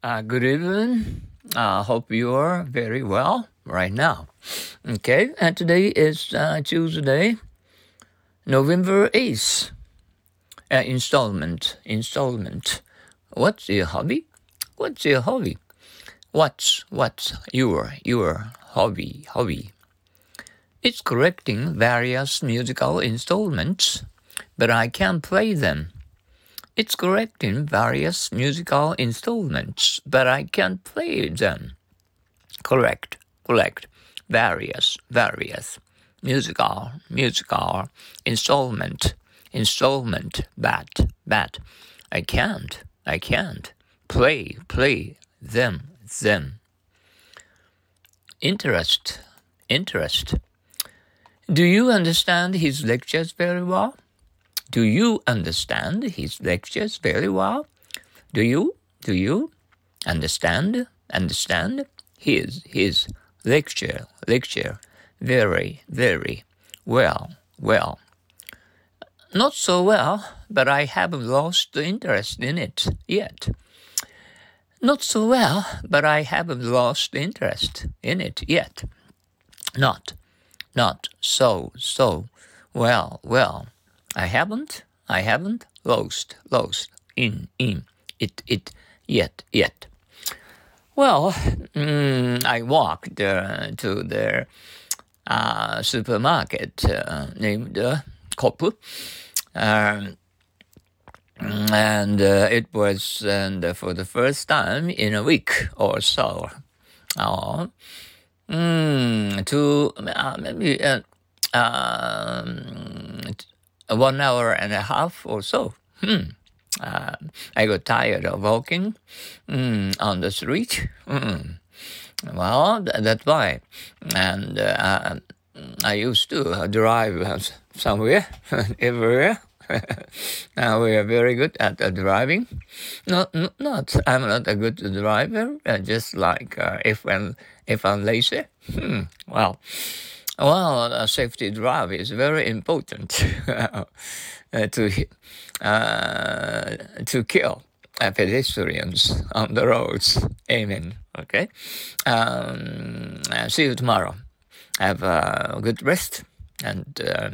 Uh, good evening. I uh, hope you are very well right now. Okay, and today is uh, Tuesday, November 8th. Uh, installment, installment. What's your hobby? What's your hobby? What's, what's your, your hobby, hobby? It's correcting various musical installments, but I can't play them. It's correcting various musical installments, but I can't play them. Correct, correct. Various, various. Musical, musical. Installment, installment. Bad, bad. I can't, I can't. Play, play. Them, them. Interest, interest. Do you understand his lectures very well? Do you understand his lectures very well? Do you? Do you understand? Understand his his lecture lecture very very well well. Not so well, but I haven't lost the interest in it yet. Not so well, but I haven't lost interest in it yet. Not, not so, so, well, well. I haven't, I haven't lost, lost in, in it, it yet, yet. Well, mm, I walked uh, to the uh, supermarket uh, named uh, Kopu. Um, and uh, it was and for the first time in a week or so. Oh, mm, to uh, maybe uh, um, one hour and a half or so. Hmm. Uh, I got tired of walking mm, on the street. Mm. Well, th- that's why. And uh, I used to drive somewhere, everywhere. now we are very good at uh, driving. Not, not, I'm not a good driver. Uh, just like uh, if I'm, if I'm lazy. Hmm. Well, well, a safety drive is very important uh, to uh, to kill pedestrians on the roads. Amen. Okay. Um, see you tomorrow. Have a good rest and. Uh,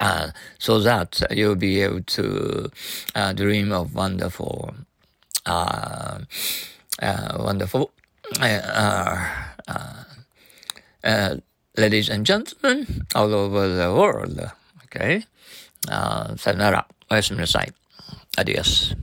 uh, so that you'll be able to uh, dream of wonderful, uh, uh wonderful uh, uh, ladies and gentlemen all over the world. Okay? Uh, さよなら。おやすみなさい。アディアス。